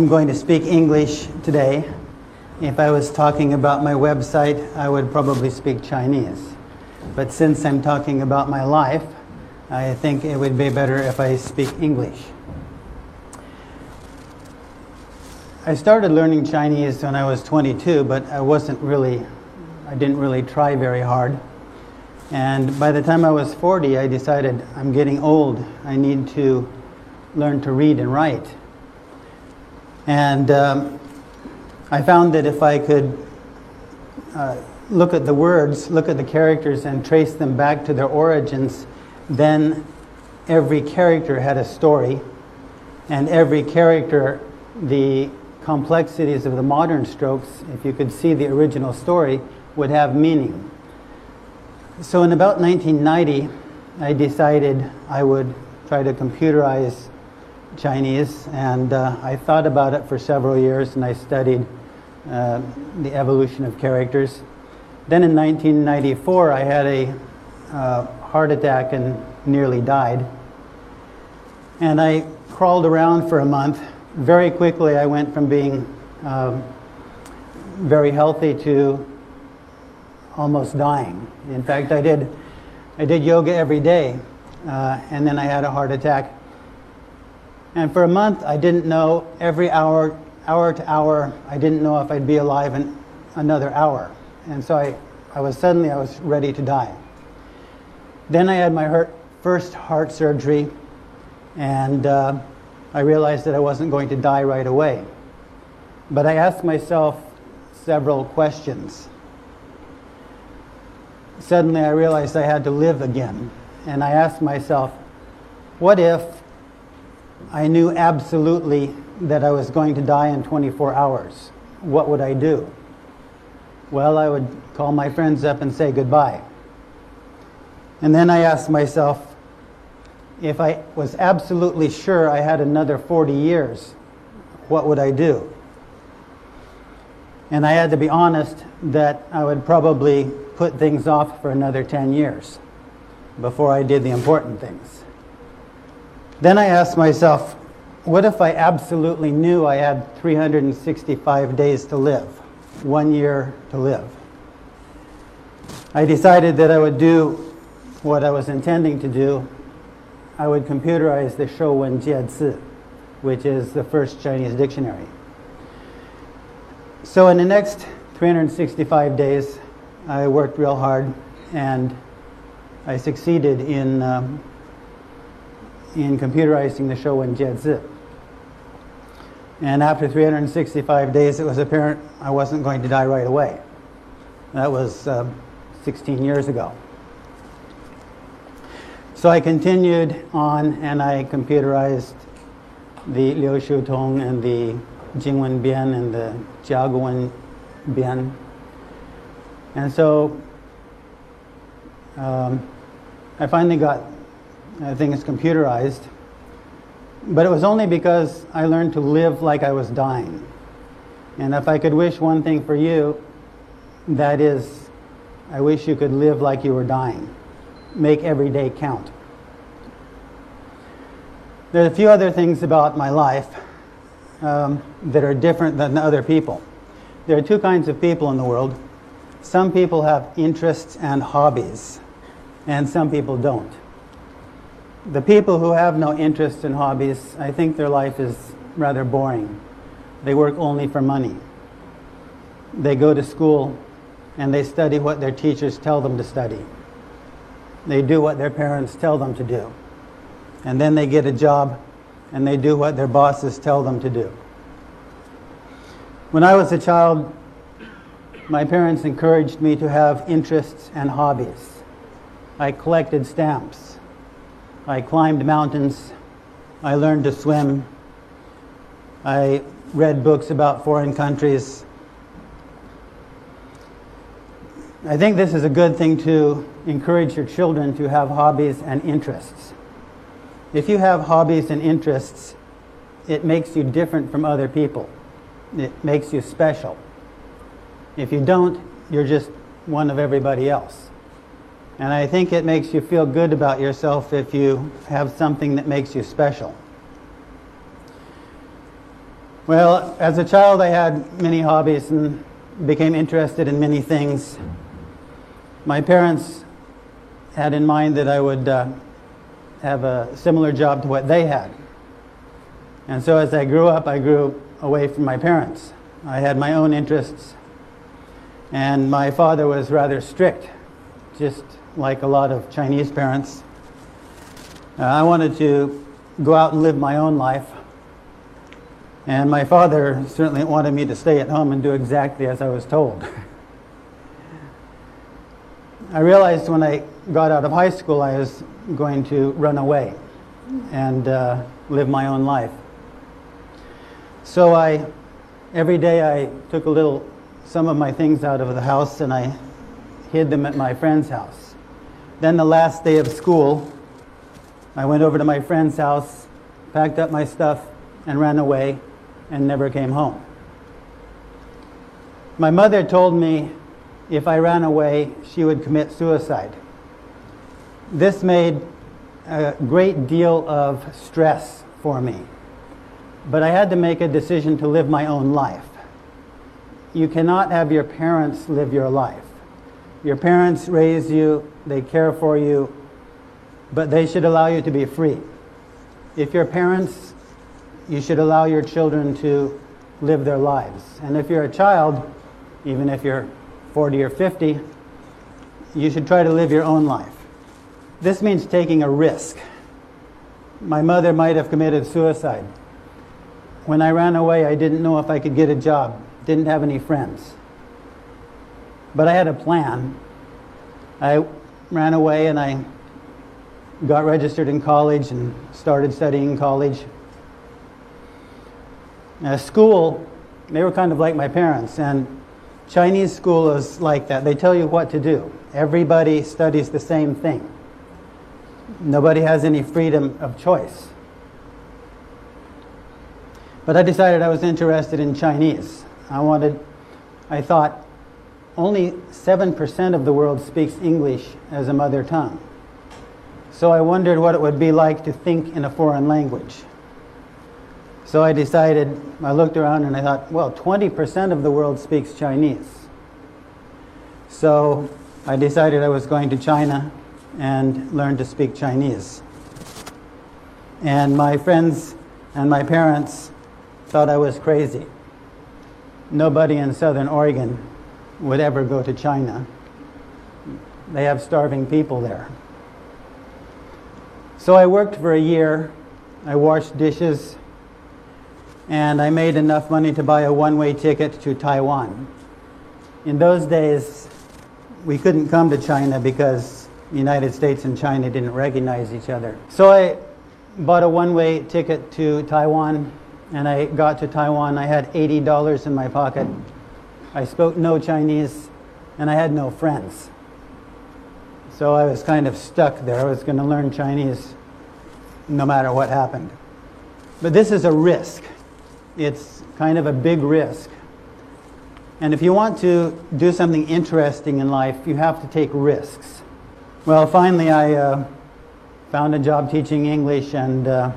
I'm going to speak English today. If I was talking about my website, I would probably speak Chinese. But since I'm talking about my life, I think it would be better if I speak English. I started learning Chinese when I was 22, but I wasn't really, I didn't really try very hard. And by the time I was 40, I decided I'm getting old. I need to learn to read and write. And um, I found that if I could uh, look at the words, look at the characters, and trace them back to their origins, then every character had a story, and every character, the complexities of the modern strokes, if you could see the original story, would have meaning. So in about 1990, I decided I would try to computerize Chinese, and uh, I thought about it for several years, and I studied uh, the evolution of characters. Then in 1994, I had a uh, heart attack and nearly died. And I crawled around for a month. Very quickly, I went from being um, very healthy to almost dying. In fact, I did, I did yoga every day, uh, and then I had a heart attack. And for a month, I didn't know every hour, hour to hour, I didn't know if I'd be alive in another hour. And so I, I was suddenly, I was ready to die. Then I had my heart, first heart surgery, and uh, I realized that I wasn't going to die right away. But I asked myself several questions suddenly I realized I had to live again. And I asked myself, what if I knew absolutely that I was going to die in 24 hours? What would I do? Well, I would call my friends up and say goodbye. And then I asked myself, if I was absolutely sure I had another 40 years, what would I do? And I had to be honest that I would probably put things off for another 10 years before I did the important things. Then I asked myself, what if I absolutely knew I had 365 days to live, one year to live? I decided that I would do what I was intending to do. I would computerize the Shuowen Jiezi, which is the first Chinese dictionary. So in the next 365 days, I worked real hard and I succeeded in, um, in computerizing the show Shuowen Jiezi. And after 365 days, it was apparent I wasn't going to die right away. That was uh, 16 years ago. So I continued on and I computerized the Liu Shu Tong and the Jinwen Bian and the Jiaguwen Bian. And so um, I finally got uh, things computerized, but it was only because I learned to live like I was dying. And if I could wish one thing for you, that is, I wish you could live like you were dying. Make every day count. There are a few other things about my life um, that are different than other people. There are two kinds of people in the world. Some people have interests and hobbies, and some people don't. The people who have no interests and hobbies, I think their life is rather boring. They work only for money. They go to school and they study what their teachers tell them to study. They do what their parents tell them to do. And then they get a job and they do what their bosses tell them to do. When I was a child, my parents encouraged me to have interests and hobbies. I collected stamps. I climbed mountains. I learned to swim. I read books about foreign countries. I think this is a good thing to encourage your children to have hobbies and interests. If you have hobbies and interests, it makes you different from other people. It makes you special. If you don't, you're just one of everybody else. And I think it makes you feel good about yourself if you have something that makes you special. Well, as a child, I had many hobbies and became interested in many things. My parents had in mind that I would uh, have a similar job to what they had. And so as I grew up, I grew away from my parents. I had my own interests. And my father was rather strict, just like a lot of Chinese parents. Uh, I wanted to go out and live my own life. And my father certainly wanted me to stay at home and do exactly as I was told. I realized when I got out of high school I was going to run away and uh, live my own life. So I, every day I took a little, some of my things out of the house and I hid them at my friend's house. Then the last day of school, I went over to my friend's house, packed up my stuff, and ran away and never came home. My mother told me if I ran away, she would commit suicide. This made a great deal of stress for me. But I had to make a decision to live my own life. You cannot have your parents live your life. Your parents raise you, they care for you, but they should allow you to be free. If your parents, you should allow your children to live their lives. And if you're a child, even if you're 40 or 50, you should try to live your own life. This means taking a risk. My mother might have committed suicide. When I ran away, I didn't know if I could get a job, didn't have any friends. But I had a plan. I ran away and I got registered in college and started studying college. At school, they were kind of like my parents, and Chinese school is like that. They tell you what to do. Everybody studies the same thing. Nobody has any freedom of choice. But I decided I was interested in Chinese. I wanted, I thought, only 7% of the world speaks English as a mother tongue. So I wondered what it would be like to think in a foreign language. So I decided, I looked around and I thought, well, 20% of the world speaks Chinese. So I decided I was going to China and learn to speak Chinese. And my friends and my parents thought I was crazy. Nobody in Southern Oregon would ever go to China. They have starving people there. So I worked for a year. I washed dishes, and I made enough money to buy a one way ticket to Taiwan. In those days, we couldn't come to China because the United States and China didn't recognize each other. So I bought a one way ticket to Taiwan, and I got to Taiwan. I had $80 in my pocket. I spoke no Chinese, and I had no friends. So I was kind of stuck there. I was going to learn Chinese no matter what happened. But this is a risk it's kind of a big risk. And if you want to do something interesting in life, you have to take risks. Well, finally, I uh, found a job teaching English and uh,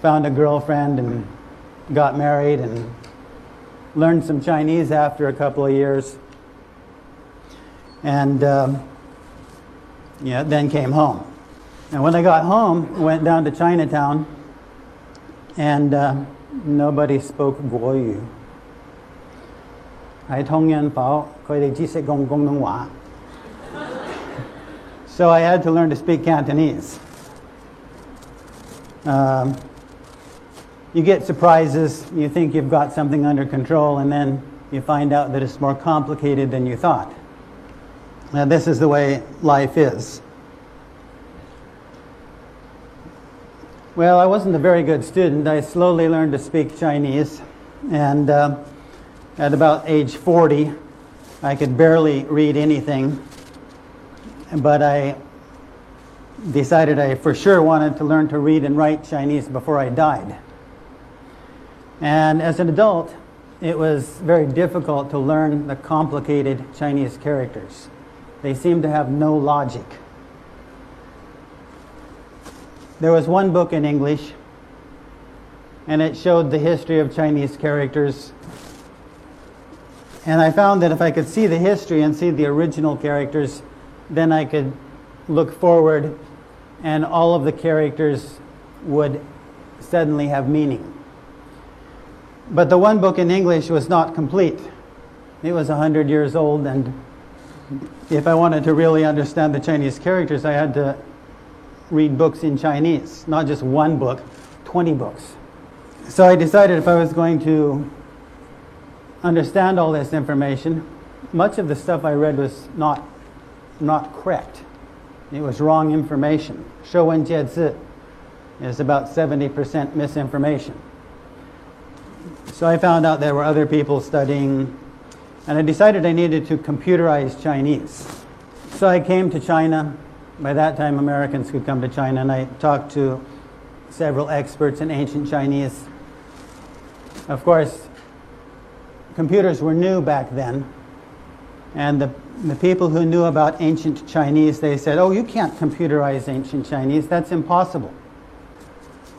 found a girlfriend and got married and learned some Chinese after a couple of years. And um, yeah, then came home. And when I got home, went down to Chinatown, and uh, nobody spoke Guoyu. So I had to learn to speak Cantonese. Um, you get surprises, you think you've got something under control, and then you find out that it's more complicated than you thought. Now, this is the way life is. Well, I wasn't a very good student. I slowly learned to speak Chinese, and uh, at about age 40, I could barely read anything. But I decided I for sure wanted to learn to read and write Chinese before I died. And as an adult, it was very difficult to learn the complicated Chinese characters. They seemed to have no logic. There was one book in English and it showed the history of Chinese characters. And I found that if I could see the history and see the original characters, then I could look forward and all of the characters would suddenly have meaning. But the one book in English was not complete. It was 100 years old, and if I wanted to really understand the Chinese characters, I had to read books in Chinese, not just one book, 20 books. So I decided if I was going to understand all this information, much of the stuff I read was not, not correct. It was wrong information. Shuo Wen Jie Zi is about 70% misinformation. So I found out there were other people studying, and I decided I needed to computerize Chinese. So I came to China. By that time, Americans could come to China, and I talked to several experts in ancient Chinese. Of course, computers were new back then, and the, the people who knew about ancient Chinese, they said, oh, you can't computerize ancient Chinese, that's impossible.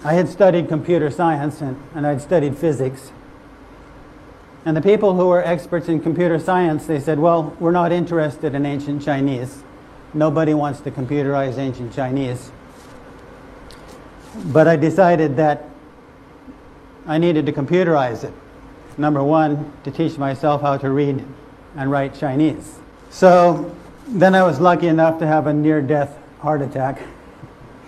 I had studied computer science and, and I'd studied physics. And the people who were experts in computer science, they said, well, we're not interested in ancient Chinese. Nobody wants to computerize ancient Chinese. But I decided that I needed to computerize it. Number one, to teach myself how to read and write Chinese. So then I was lucky enough to have a near death heart attack.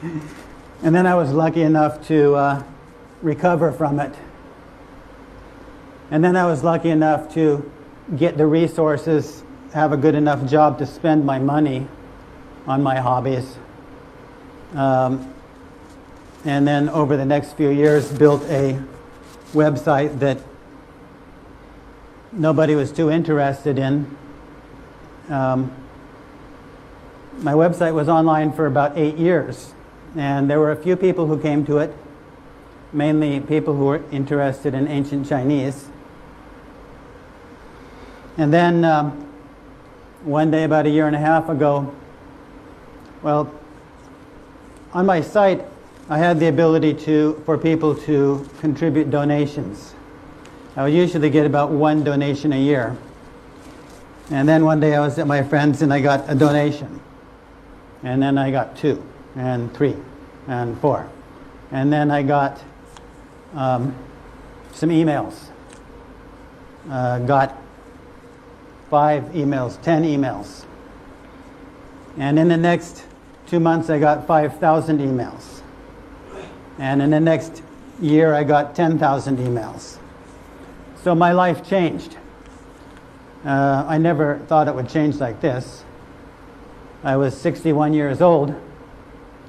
And then I was lucky enough to uh, recover from it. And then I was lucky enough to get the resources, have a good enough job to spend my money on my hobbies. Um, and then over the next few years, built a website that nobody was too interested in. Um, my website was online for about eight years. And there were a few people who came to it, mainly people who were interested in ancient Chinese. And then um, one day, about a year and a half ago, well, on my site, I had the ability to, for people to contribute donations. I would usually get about one donation a year. And then one day I was at my friend's and I got a donation. And then I got two and three and four. And then I got um, some emails. Uh, got five emails, ten emails. And in the next two months, I got 5,000 emails. And in the next year, I got 10,000 emails. So my life changed. Uh, I never thought it would change like this. I was 61 years old,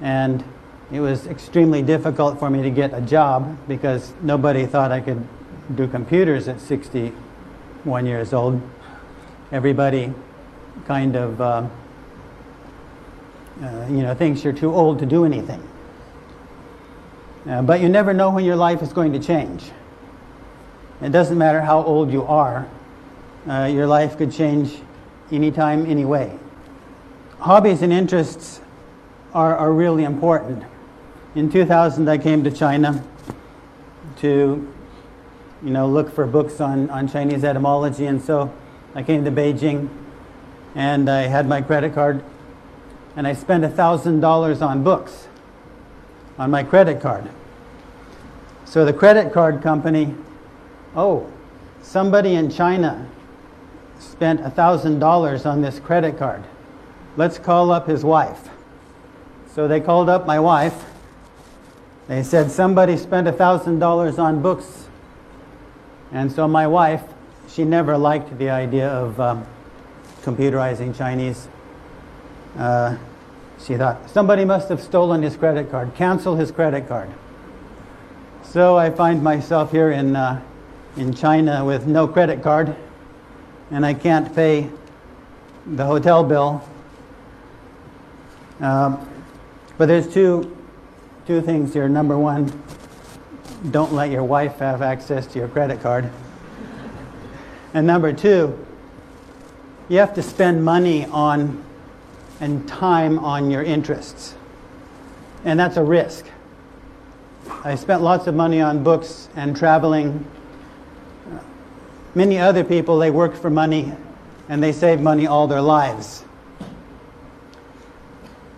and it was extremely difficult for me to get a job because nobody thought I could do computers at 61 years old. Everybody kind of, uh, uh, you know, thinks you're too old to do anything. Uh, but you never know when your life is going to change. It doesn't matter how old you are, uh, your life could change anytime, anyway hobbies and interests are, are really important. In 2000, I came to China to, you know, look for books on, on Chinese etymology, and so I came to Beijing, and I had my credit card, and I spent $1,000 on books on my credit card. So the credit card company, oh, somebody in China spent $1,000 on this credit card let's call up his wife. So they called up my wife. They said somebody spent $1,000 on books. And so my wife, she never liked the idea of um, computerizing Chinese. Uh, she thought, somebody must have stolen his credit card. Cancel his credit card. So I find myself here in, uh, in China with no credit card, and I can't pay the hotel bill um, but there's two, two things here. Number one, don't let your wife have access to your credit card. and number two, you have to spend money on and time on your interests. And that's a risk. I spent lots of money on books and traveling. Many other people, they work for money and they save money all their lives.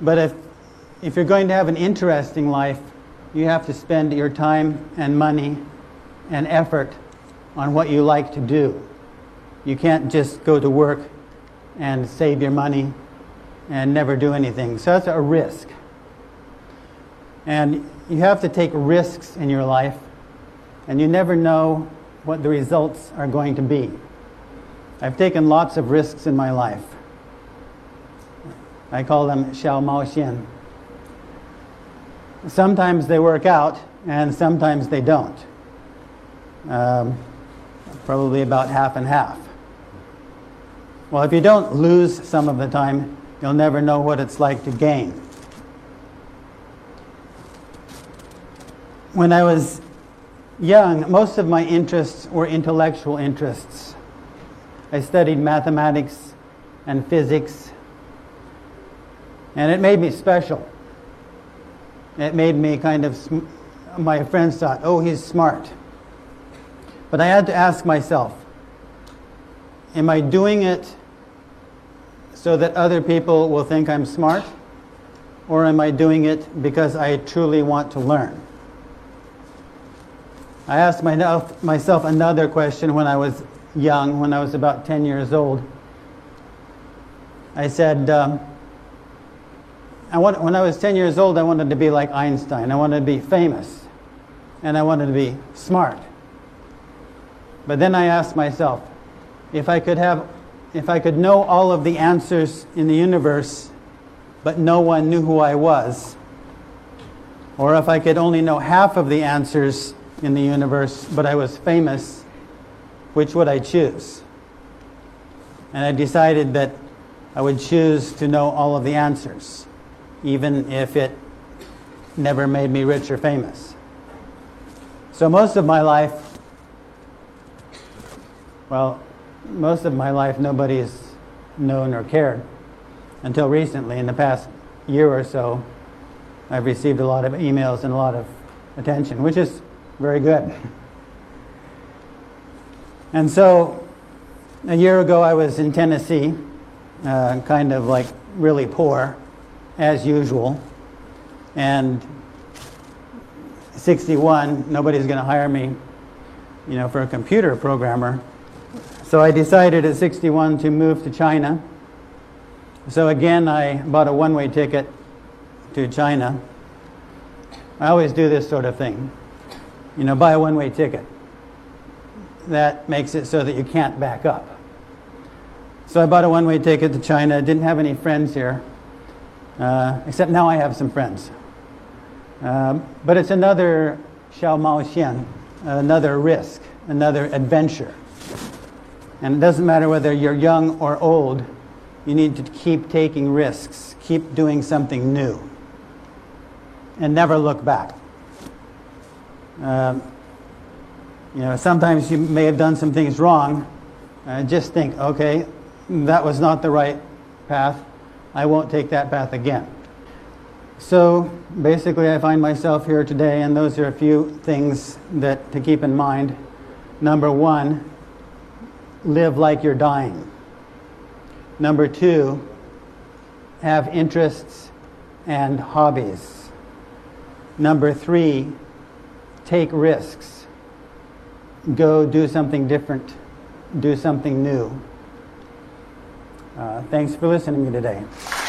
But if, if you're going to have an interesting life, you have to spend your time and money and effort on what you like to do. You can't just go to work and save your money and never do anything. So that's a risk. And you have to take risks in your life, and you never know what the results are going to be. I've taken lots of risks in my life. I call them Xiao Mao Xian. Sometimes they work out, and sometimes they don't. Um, probably about half and half. Well, if you don't lose some of the time, you'll never know what it's like to gain. When I was young, most of my interests were intellectual interests. I studied mathematics and physics, and it made me special. It made me kind of, sm- my friends thought, oh, he's smart. But I had to ask myself, am I doing it so that other people will think I'm smart? Or am I doing it because I truly want to learn? I asked myself another question when I was young, when I was about 10 years old. I said, um, I want, when I was 10 years old, I wanted to be like Einstein. I wanted to be famous. And I wanted to be smart. But then I asked myself, if I could have, if I could know all of the answers in the universe, but no one knew who I was, or if I could only know half of the answers in the universe, but I was famous, which would I choose? And I decided that I would choose to know all of the answers, even if it never made me rich or famous. So most of my life, well, most of my life, nobody's known or cared until recently. In the past year or so, I've received a lot of emails and a lot of attention, which is very good. And so, a year ago, I was in Tennessee, uh, kind of like really poor, as usual. And 61, nobody's going to hire me, you know, for a computer programmer. So I decided at 61 to move to China. So again, I bought a one way ticket to China. I always do this sort of thing. You know, buy a one way ticket. That makes it so that you can't back up. So I bought a one way ticket to China. Didn't have any friends here, uh, except now I have some friends. Um, but it's another Xiao Mao Xian, another risk, another adventure. And it doesn't matter whether you're young or old, you need to keep taking risks, keep doing something new, and never look back. Um, you know, sometimes you may have done some things wrong. Uh, just think, okay, that was not the right path. I won't take that path again. So basically, I find myself here today, and those are a few things that to keep in mind. Number one, live like you're dying. Number two, have interests and hobbies. Number three, take risks. Go do something different, do something new. Uh, thanks for listening to me today.